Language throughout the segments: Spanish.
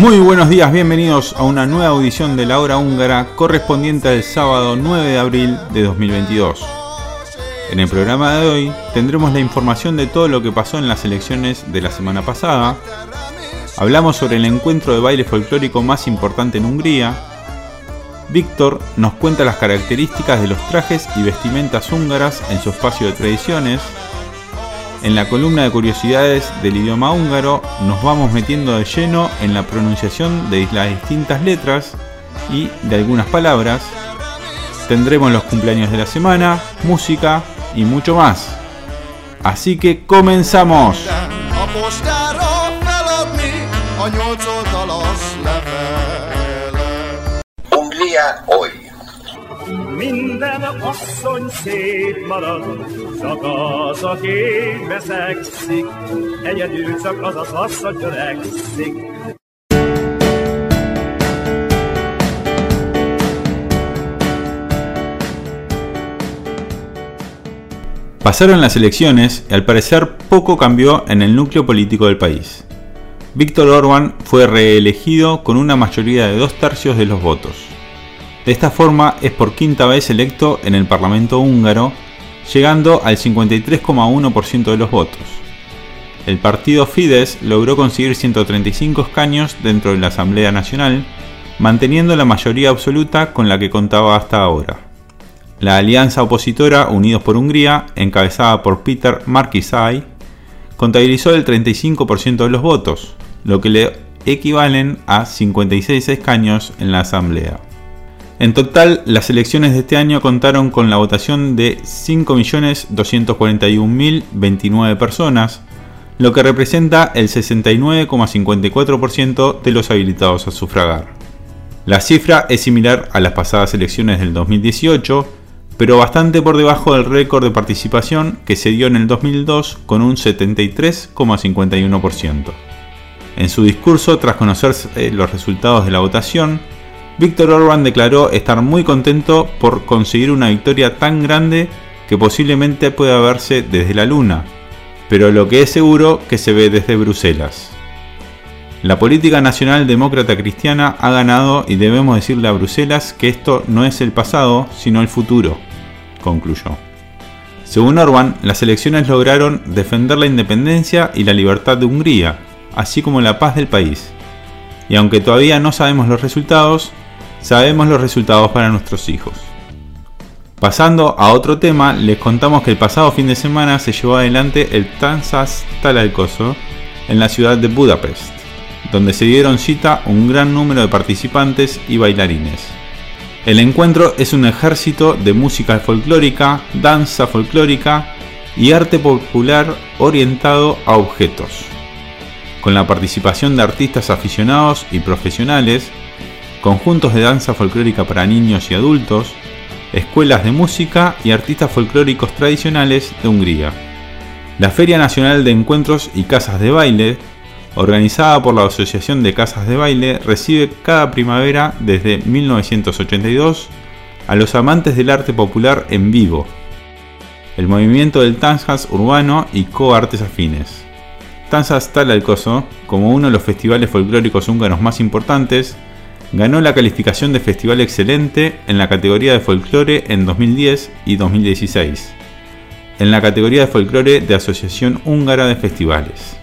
Muy buenos días, bienvenidos a una nueva audición de la hora húngara correspondiente al sábado 9 de abril de 2022. En el programa de hoy tendremos la información de todo lo que pasó en las elecciones de la semana pasada. Hablamos sobre el encuentro de baile folclórico más importante en Hungría. Víctor nos cuenta las características de los trajes y vestimentas húngaras en su espacio de tradiciones. En la columna de curiosidades del idioma húngaro nos vamos metiendo de lleno en la pronunciación de las distintas letras y de algunas palabras. Tendremos los cumpleaños de la semana, música y mucho más. Así que comenzamos. Hungría hoy. Minden asszony szép marad, csak az, aki veszekszik, egyedül csak az az asszony törekszik. Pasaron las elecciones y al parecer poco cambió en el núcleo político del país. Víctor Orbán fue reelegido con una mayoría de dos tercios de los votos. De esta forma es por quinta vez electo en el Parlamento húngaro, llegando al 53,1% de los votos. El partido Fidesz logró conseguir 135 escaños dentro de la Asamblea Nacional, manteniendo la mayoría absoluta con la que contaba hasta ahora. La alianza opositora Unidos por Hungría, encabezada por Peter Markizai, contabilizó el 35% de los votos, lo que le equivalen a 56 escaños en la Asamblea. En total, las elecciones de este año contaron con la votación de 5.241.029 personas, lo que representa el 69,54% de los habilitados a sufragar. La cifra es similar a las pasadas elecciones del 2018, pero bastante por debajo del récord de participación que se dio en el 2002 con un 73,51%. En su discurso, tras conocerse los resultados de la votación, Víctor Orbán declaró estar muy contento por conseguir una victoria tan grande que posiblemente pueda verse desde la luna, pero lo que es seguro que se ve desde Bruselas. La política nacional demócrata cristiana ha ganado y debemos decirle a Bruselas que esto no es el pasado, sino el futuro, concluyó. Según Orbán, las elecciones lograron defender la independencia y la libertad de Hungría, así como la paz del país. Y aunque todavía no sabemos los resultados, sabemos los resultados para nuestros hijos. Pasando a otro tema, les contamos que el pasado fin de semana se llevó adelante el Tanzas Talalkoso en la ciudad de Budapest, donde se dieron cita un gran número de participantes y bailarines. El encuentro es un ejército de música folclórica, danza folclórica y arte popular orientado a objetos. Con la participación de artistas aficionados y profesionales, conjuntos de danza folclórica para niños y adultos, escuelas de música y artistas folclóricos tradicionales de Hungría. La Feria Nacional de Encuentros y Casas de Baile, organizada por la Asociación de Casas de Baile, recibe cada primavera desde 1982 a los amantes del arte popular en vivo, el movimiento del Tanzas urbano y coartes afines. Tanzas Talalkoso, como uno de los festivales folclóricos húngaros más importantes, ganó la calificación de Festival Excelente en la categoría de folclore en 2010 y 2016, en la categoría de folclore de Asociación Húngara de Festivales.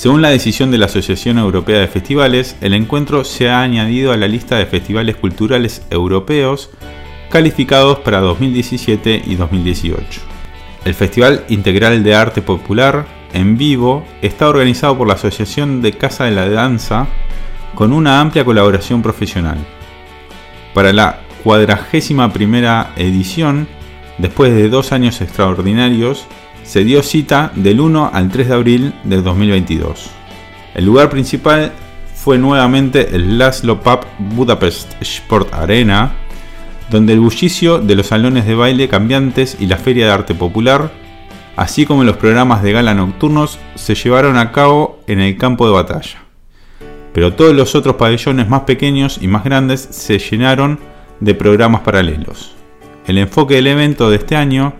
Según la decisión de la Asociación Europea de Festivales, el encuentro se ha añadido a la lista de festivales culturales europeos calificados para 2017 y 2018. El Festival Integral de Arte Popular en vivo está organizado por la Asociación de Casa de la Danza con una amplia colaboración profesional. Para la cuadragésima primera edición, después de dos años extraordinarios, se dio cita del 1 al 3 de abril de 2022. El lugar principal fue nuevamente el Laszlo Pub Budapest Sport Arena, donde el bullicio de los salones de baile cambiantes y la feria de arte popular, así como los programas de gala nocturnos, se llevaron a cabo en el campo de batalla. Pero todos los otros pabellones más pequeños y más grandes se llenaron de programas paralelos. El enfoque del evento de este año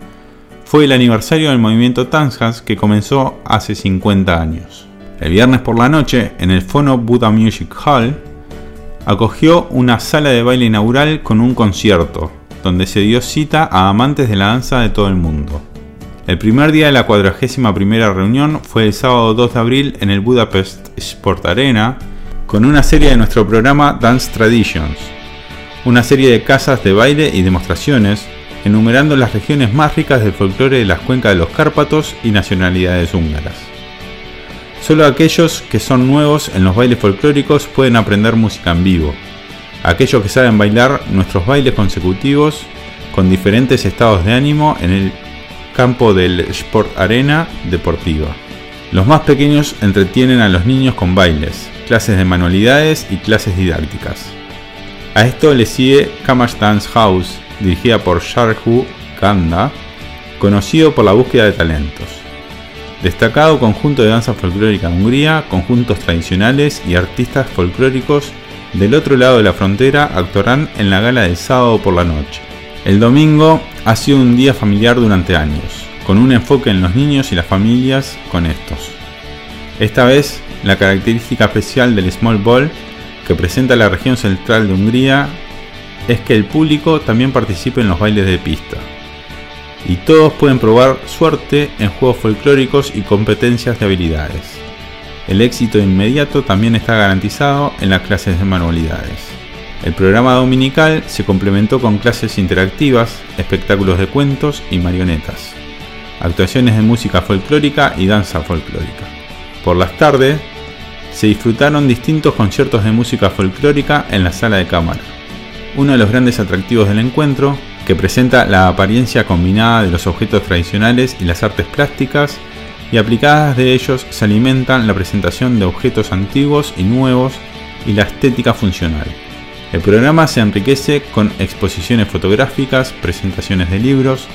fue el aniversario del movimiento Tanzas que comenzó hace 50 años. El viernes por la noche, en el Fono Buddha Music Hall, acogió una sala de baile inaugural con un concierto, donde se dio cita a amantes de la danza de todo el mundo. El primer día de la 41 primera reunión fue el sábado 2 de abril en el Budapest Sport Arena, con una serie de nuestro programa Dance Traditions, una serie de casas de baile y demostraciones, enumerando las regiones más ricas del folclore de las cuencas de los Cárpatos y nacionalidades húngaras. Solo aquellos que son nuevos en los bailes folclóricos pueden aprender música en vivo. Aquellos que saben bailar nuestros bailes consecutivos con diferentes estados de ánimo en el campo del Sport Arena Deportiva. Los más pequeños entretienen a los niños con bailes, clases de manualidades y clases didácticas. A esto le sigue Kamash Dance House, dirigida por Sharhu Kanda, conocido por la búsqueda de talentos. Destacado conjunto de danza folclórica de Hungría, conjuntos tradicionales y artistas folclóricos del otro lado de la frontera actuarán en la gala del sábado por la noche. El domingo ha sido un día familiar durante años, con un enfoque en los niños y las familias con estos. Esta vez, la característica especial del Small Ball que presenta la región central de Hungría es que el público también participe en los bailes de pista y todos pueden probar suerte en juegos folclóricos y competencias de habilidades. El éxito inmediato también está garantizado en las clases de manualidades. El programa dominical se complementó con clases interactivas, espectáculos de cuentos y marionetas, actuaciones de música folclórica y danza folclórica. Por las tardes, se disfrutaron distintos conciertos de música folclórica en la sala de cámara. Uno de los grandes atractivos del encuentro que presenta la apariencia combinada de los objetos tradicionales y las artes plásticas, y aplicadas de ellos se alimentan la presentación de objetos antiguos y nuevos y la estética funcional. El programa se enriquece con exposiciones fotográficas, presentaciones de libros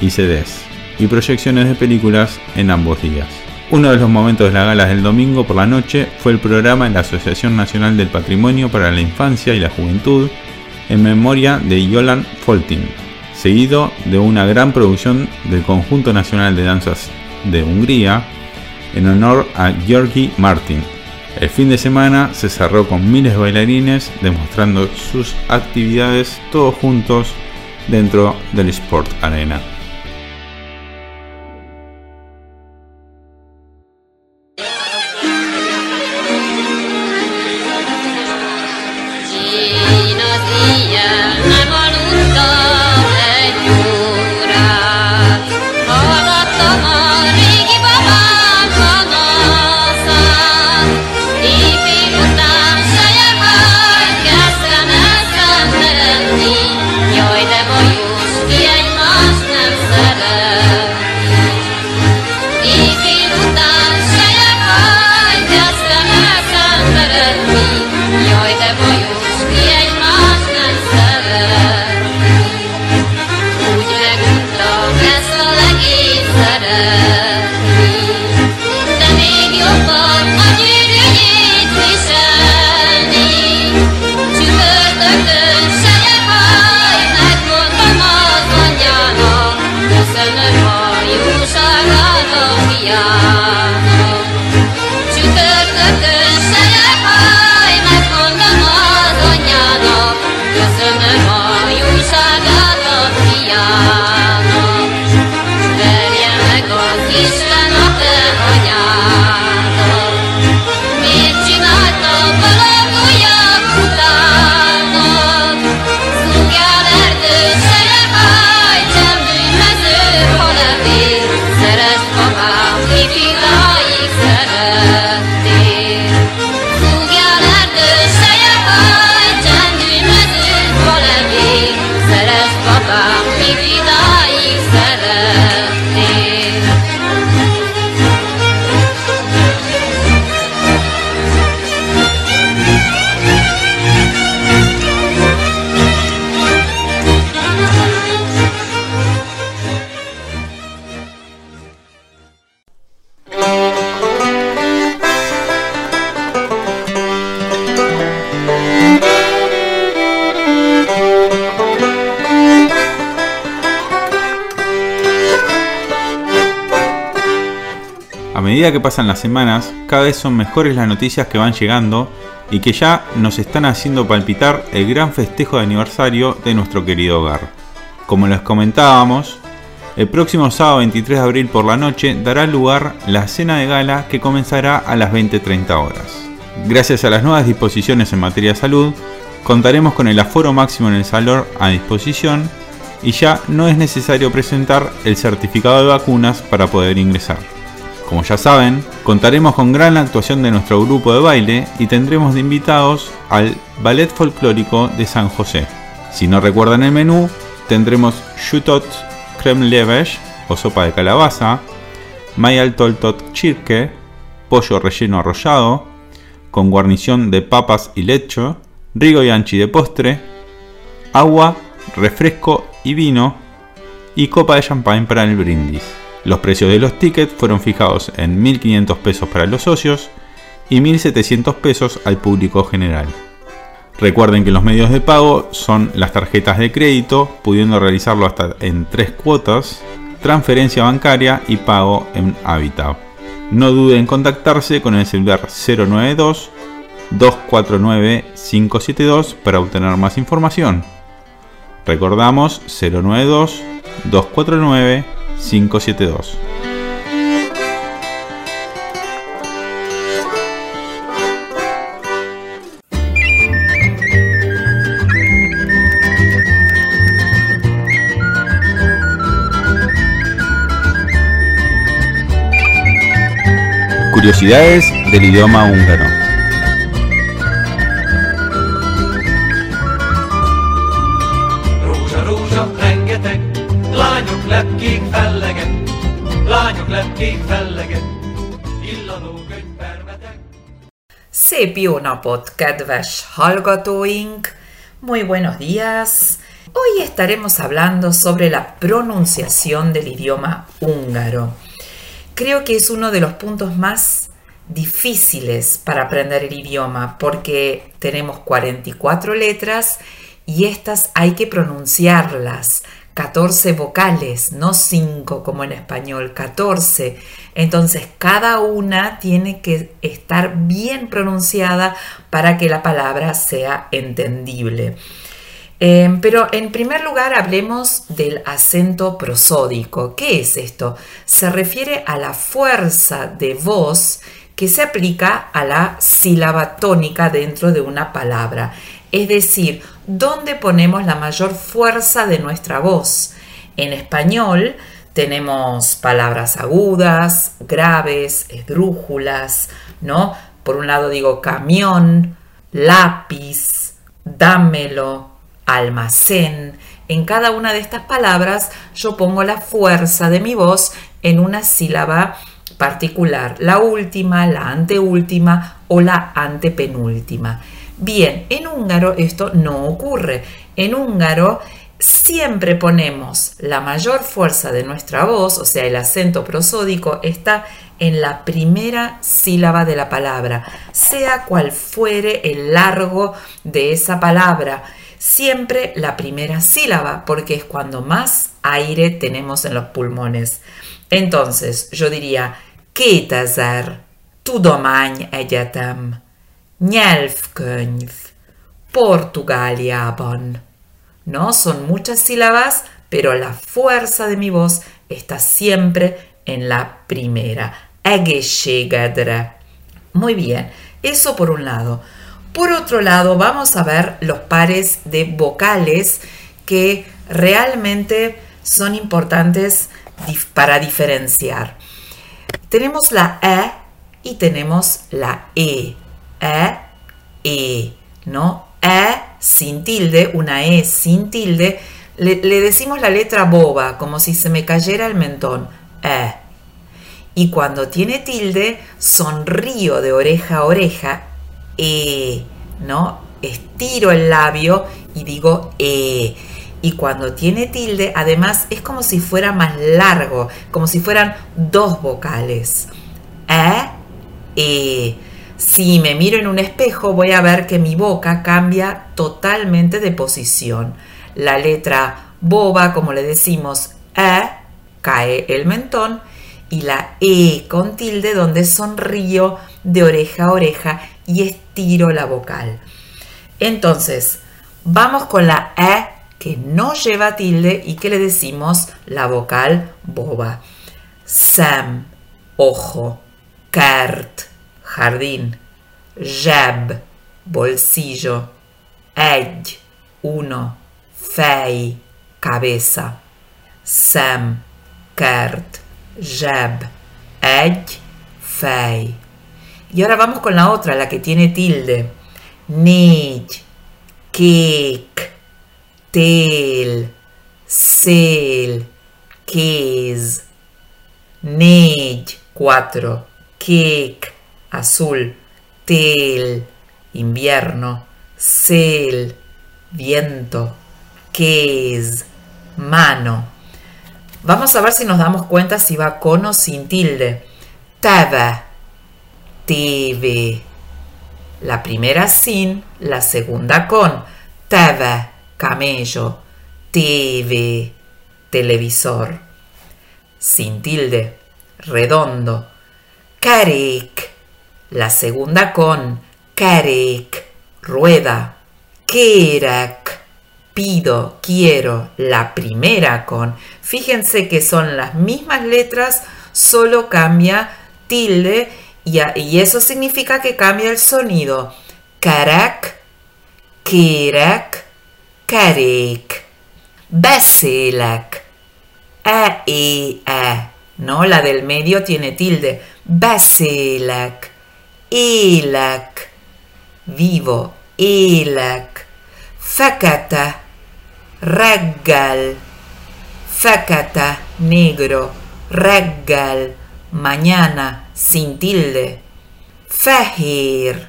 y CDs, y proyecciones de películas en ambos días. Uno de los momentos de la gala del domingo por la noche fue el programa en la Asociación Nacional del Patrimonio para la Infancia y la Juventud, en memoria de Yolan Foltin, seguido de una gran producción del Conjunto Nacional de Danzas de Hungría en honor a Georgi Martin. El fin de semana se cerró con miles de bailarines demostrando sus actividades todos juntos dentro del Sport Arena. Medida que pasan las semanas, cada vez son mejores las noticias que van llegando y que ya nos están haciendo palpitar el gran festejo de aniversario de nuestro querido hogar. Como les comentábamos, el próximo sábado 23 de abril por la noche dará lugar la cena de gala que comenzará a las 20.30 horas. Gracias a las nuevas disposiciones en materia de salud, contaremos con el aforo máximo en el salón a disposición y ya no es necesario presentar el certificado de vacunas para poder ingresar. Como ya saben, contaremos con gran actuación de nuestro grupo de baile y tendremos de invitados al Ballet Folclórico de San José. Si no recuerdan el menú, tendremos Chutot Creme Levesh o sopa de calabaza, Mayal Toltot Chirke, pollo relleno arrollado, con guarnición de papas y lecho, rigo y anchi de postre, agua, refresco y vino, y copa de champán para el brindis. Los precios de los tickets fueron fijados en 1.500 pesos para los socios y 1.700 pesos al público general. Recuerden que los medios de pago son las tarjetas de crédito, pudiendo realizarlo hasta en tres cuotas, transferencia bancaria y pago en Habitat. No duden en contactarse con el celular 092 249 572 para obtener más información. Recordamos 092 249 572. Curiosidades del idioma húngaro. Szép! Muy buenos días. Hoy estaremos hablando sobre la pronunciación del idioma húngaro. Creo que es uno de los puntos más difíciles para aprender el idioma porque tenemos 44 letras y estas hay que pronunciarlas. 14 vocales, no 5 como en español, 14. Entonces cada una tiene que estar bien pronunciada para que la palabra sea entendible. Eh, pero en primer lugar hablemos del acento prosódico. ¿Qué es esto? Se refiere a la fuerza de voz que se aplica a la sílaba tónica dentro de una palabra. Es decir, dónde ponemos la mayor fuerza de nuestra voz. En español tenemos palabras agudas, graves, esdrújulas, ¿no? Por un lado digo camión, lápiz, dámelo, almacén. En cada una de estas palabras yo pongo la fuerza de mi voz en una sílaba particular, la última, la anteúltima o la antepenúltima. Bien, en húngaro esto no ocurre. En húngaro siempre ponemos la mayor fuerza de nuestra voz, o sea, el acento prosódico está en la primera sílaba de la palabra, sea cual fuere el largo de esa palabra siempre la primera sílaba, porque es cuando más aire tenemos en los pulmones. Entonces, yo diría 2000 Tudományegyetem, nyelvkönyv, Portugáliában. No son muchas sílabas, pero la fuerza de mi voz está siempre en la primera. Egészségedre. Muy bien, eso por un lado. Por otro lado, vamos a ver los pares de vocales que realmente son importantes para diferenciar. Tenemos la E y tenemos la E. E, E, ¿no? E sin tilde, una E sin tilde, le, le decimos la letra boba, como si se me cayera el mentón. E. Y cuando tiene tilde, sonrío de oreja a oreja, E, ¿no? Estiro el labio y digo E. Y cuando tiene tilde, además es como si fuera más largo, como si fueran dos vocales. E, E. Si me miro en un espejo, voy a ver que mi boca cambia totalmente de posición. La letra boba, como le decimos, E, cae el mentón y la E con tilde donde sonrío de oreja a oreja y estiro la vocal. Entonces, vamos con la E que no lleva tilde y que le decimos la vocal boba. Sam, ojo, cart, jardín, jab, bolsillo, egg, uno, fei, cabeza, sam, cart, jab, egg, fei. Y ahora vamos con la otra, la que tiene tilde. Nij, cake, tel, sel, keys, nej, cuatro, cake, azul, tel, invierno, sel, viento, keys, mano. Vamos a ver si nos damos cuenta si va con o sin tilde. Tava, TV. La primera sin, la segunda con. Tava, camello. TV, televisor. Sin tilde, redondo. Carek, la segunda con. Carek, rueda. Kerak, pido, quiero, la primera con. Fíjense que son las mismas letras, solo cambia tilde y, y eso significa que cambia el sonido. Karak, kerak, karek. Baselak. A, E, A. No, la del medio tiene tilde. Baselak. Elak. Vivo. Elak. Fakata. Raggal. Fakata. Negro. Raggal. Mañana. Sin tilde. Fahir.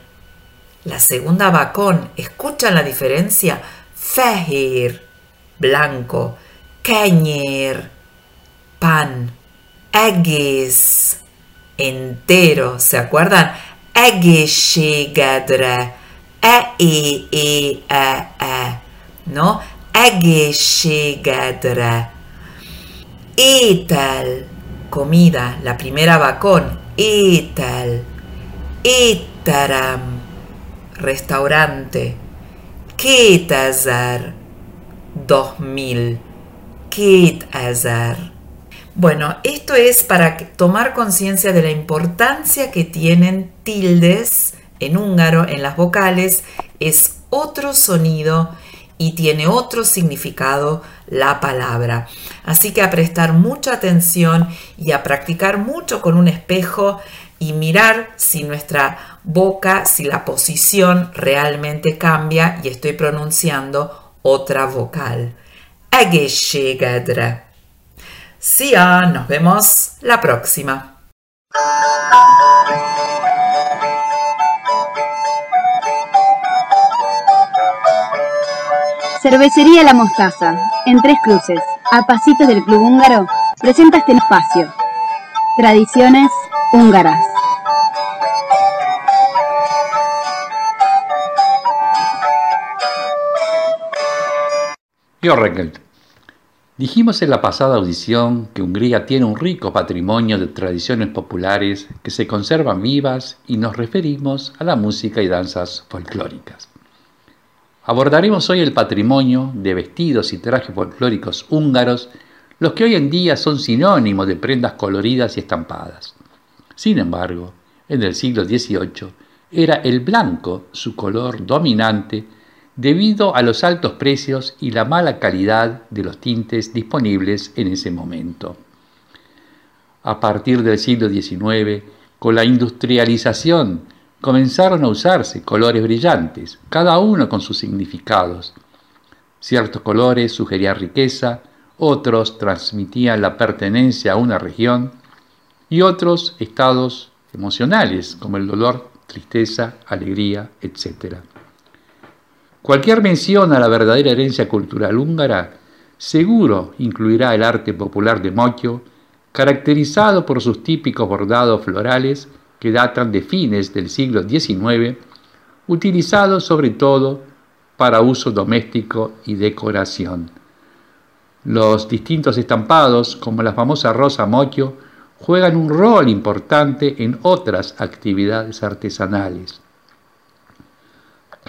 La segunda va con. ¿Escuchan la diferencia? Fahir. Blanco. Cañer. Pan. Agis. Entero. ¿Se acuerdan? A, E, E, A, A. ¿No? Ageshegadra. Etal. Comida. La primera va con. Etal. Etaram. Restaurante. Ketazar. 2000. Ketazar. Bueno, esto es para tomar conciencia de la importancia que tienen tildes en húngaro, en las vocales. Es otro sonido y tiene otro significado la palabra. Así que a prestar mucha atención y a practicar mucho con un espejo y mirar si nuestra boca, si la posición realmente cambia y estoy pronunciando otra vocal. Sia, nos vemos la próxima. Cervecería La Mostaza, en Tres Cruces, a pasitos del Club Húngaro, presenta este espacio. Tradiciones húngaras. Yo, Raquel. Dijimos en la pasada audición que Hungría tiene un rico patrimonio de tradiciones populares que se conservan vivas y nos referimos a la música y danzas folclóricas. Abordaremos hoy el patrimonio de vestidos y trajes folclóricos húngaros, los que hoy en día son sinónimos de prendas coloridas y estampadas. Sin embargo, en el siglo XVIII era el blanco su color dominante debido a los altos precios y la mala calidad de los tintes disponibles en ese momento. A partir del siglo XIX, con la industrialización, comenzaron a usarse colores brillantes, cada uno con sus significados. Ciertos colores sugerían riqueza, otros transmitían la pertenencia a una región y otros estados emocionales como el dolor, tristeza, alegría, etc. Cualquier mención a la verdadera herencia cultural húngara seguro incluirá el arte popular de Mocho, caracterizado por sus típicos bordados florales que datan de fines del siglo XIX, utilizados sobre todo para uso doméstico y decoración. Los distintos estampados, como la famosa rosa Mocho, juegan un rol importante en otras actividades artesanales.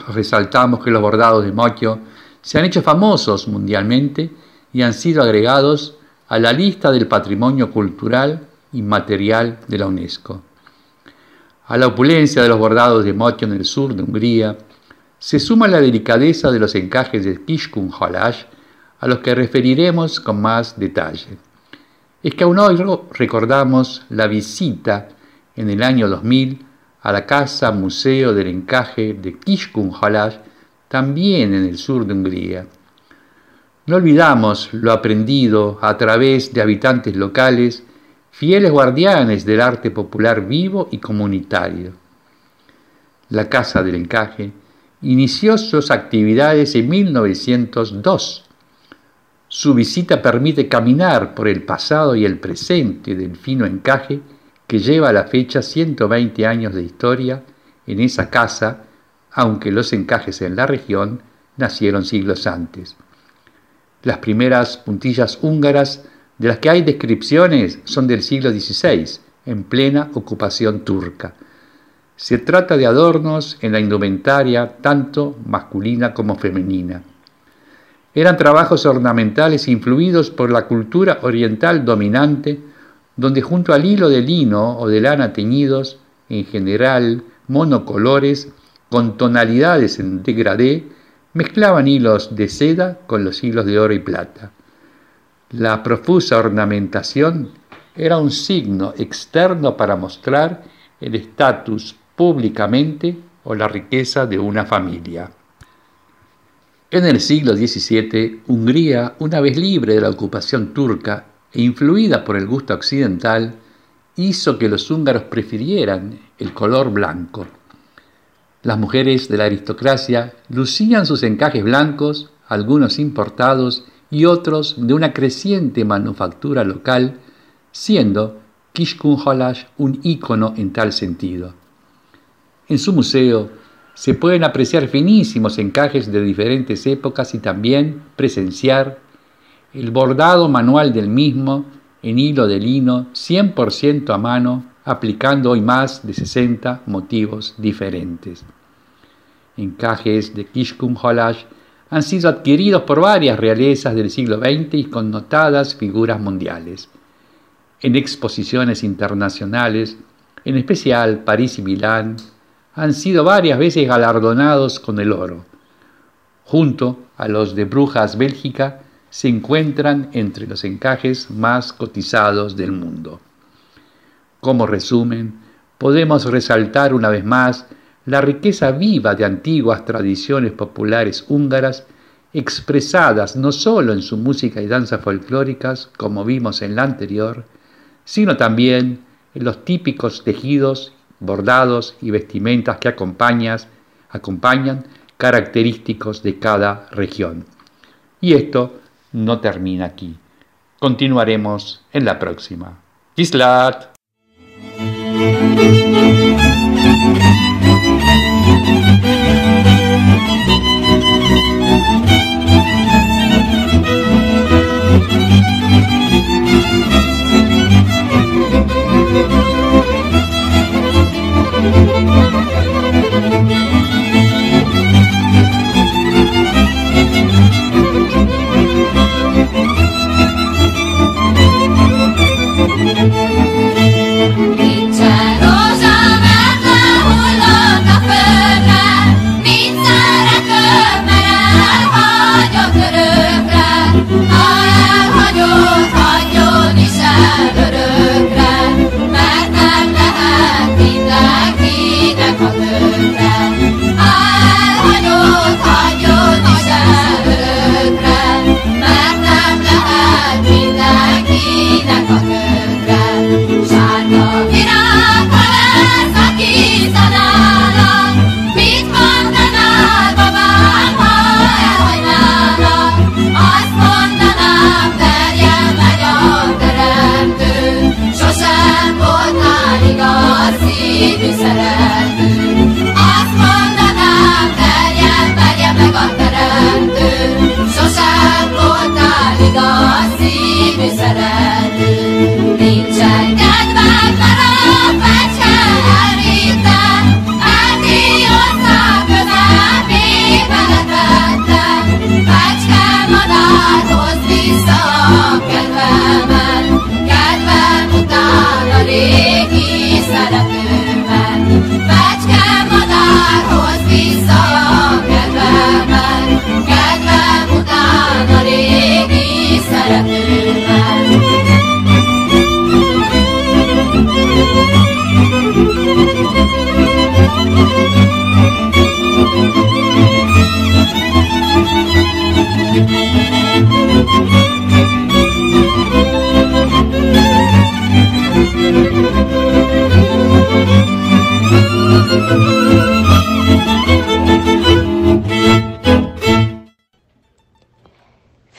Resaltamos que los bordados de mocho se han hecho famosos mundialmente y han sido agregados a la lista del patrimonio cultural inmaterial de la UNESCO. A la opulencia de los bordados de mocho en el sur de Hungría se suma la delicadeza de los encajes de Kishkun Halash, a los que referiremos con más detalle. Es que aún hoy recordamos la visita en el año 2000 a la Casa Museo del Encaje de Kishkun Halash, también en el sur de Hungría. No olvidamos lo aprendido a través de habitantes locales, fieles guardianes del arte popular vivo y comunitario. La Casa del Encaje inició sus actividades en 1902. Su visita permite caminar por el pasado y el presente del fino encaje que lleva a la fecha 120 años de historia en esa casa, aunque los encajes en la región nacieron siglos antes. Las primeras puntillas húngaras de las que hay descripciones son del siglo XVI, en plena ocupación turca. Se trata de adornos en la indumentaria tanto masculina como femenina. Eran trabajos ornamentales influidos por la cultura oriental dominante, donde junto al hilo de lino o de lana teñidos, en general monocolores, con tonalidades en degradé, mezclaban hilos de seda con los hilos de oro y plata. La profusa ornamentación era un signo externo para mostrar el estatus públicamente o la riqueza de una familia. En el siglo XVII, Hungría, una vez libre de la ocupación turca influida por el gusto occidental, hizo que los húngaros prefirieran el color blanco. Las mujeres de la aristocracia lucían sus encajes blancos, algunos importados y otros de una creciente manufactura local, siendo Kishkunhalash un ícono en tal sentido. En su museo se pueden apreciar finísimos encajes de diferentes épocas y también presenciar el bordado manual del mismo en hilo de lino 100% a mano, aplicando hoy más de 60 motivos diferentes. Encajes de Kishkum han sido adquiridos por varias realezas del siglo XX y con notadas figuras mundiales. En exposiciones internacionales, en especial París y Milán, han sido varias veces galardonados con el oro. Junto a los de Brujas, Bélgica, se encuentran entre los encajes más cotizados del mundo. Como resumen, podemos resaltar una vez más la riqueza viva de antiguas tradiciones populares húngaras expresadas no solo en su música y danza folclóricas, como vimos en la anterior, sino también en los típicos tejidos, bordados y vestimentas que acompañan característicos de cada región. Y esto no termina aquí. Continuaremos en la próxima. Kislat.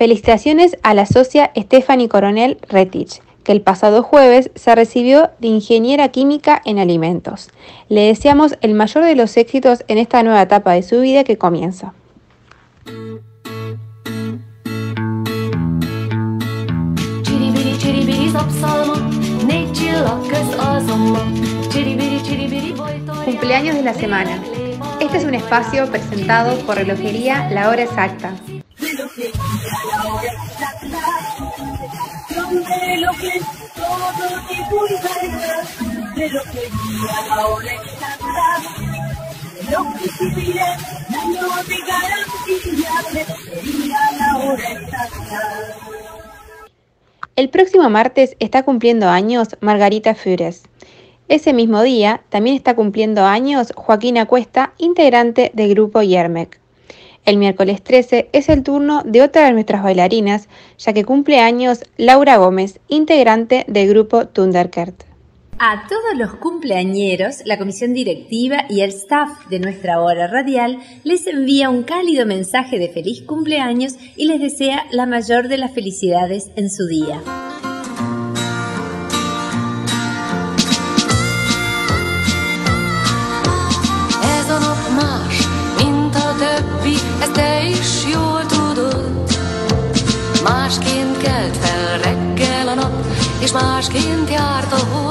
Felicitaciones a la socia Stephanie Coronel Retich, que el pasado jueves se recibió de ingeniera química en alimentos. Le deseamos el mayor de los éxitos en esta nueva etapa de su vida que comienza. Cumpleaños de la semana. Este es un espacio presentado por Relojería La Hora Exacta. El próximo martes está cumpliendo años Margarita Fures. Ese mismo día también está cumpliendo años Joaquín Acuesta, integrante del grupo Yermec. El miércoles 13 es el turno de otra de nuestras bailarinas, ya que cumple años Laura Gómez, integrante del grupo Thunderkert. A todos los cumpleañeros, la comisión directiva y el staff de nuestra hora radial les envía un cálido mensaje de feliz cumpleaños y les desea la mayor de las felicidades en su día. És másként járt a hold.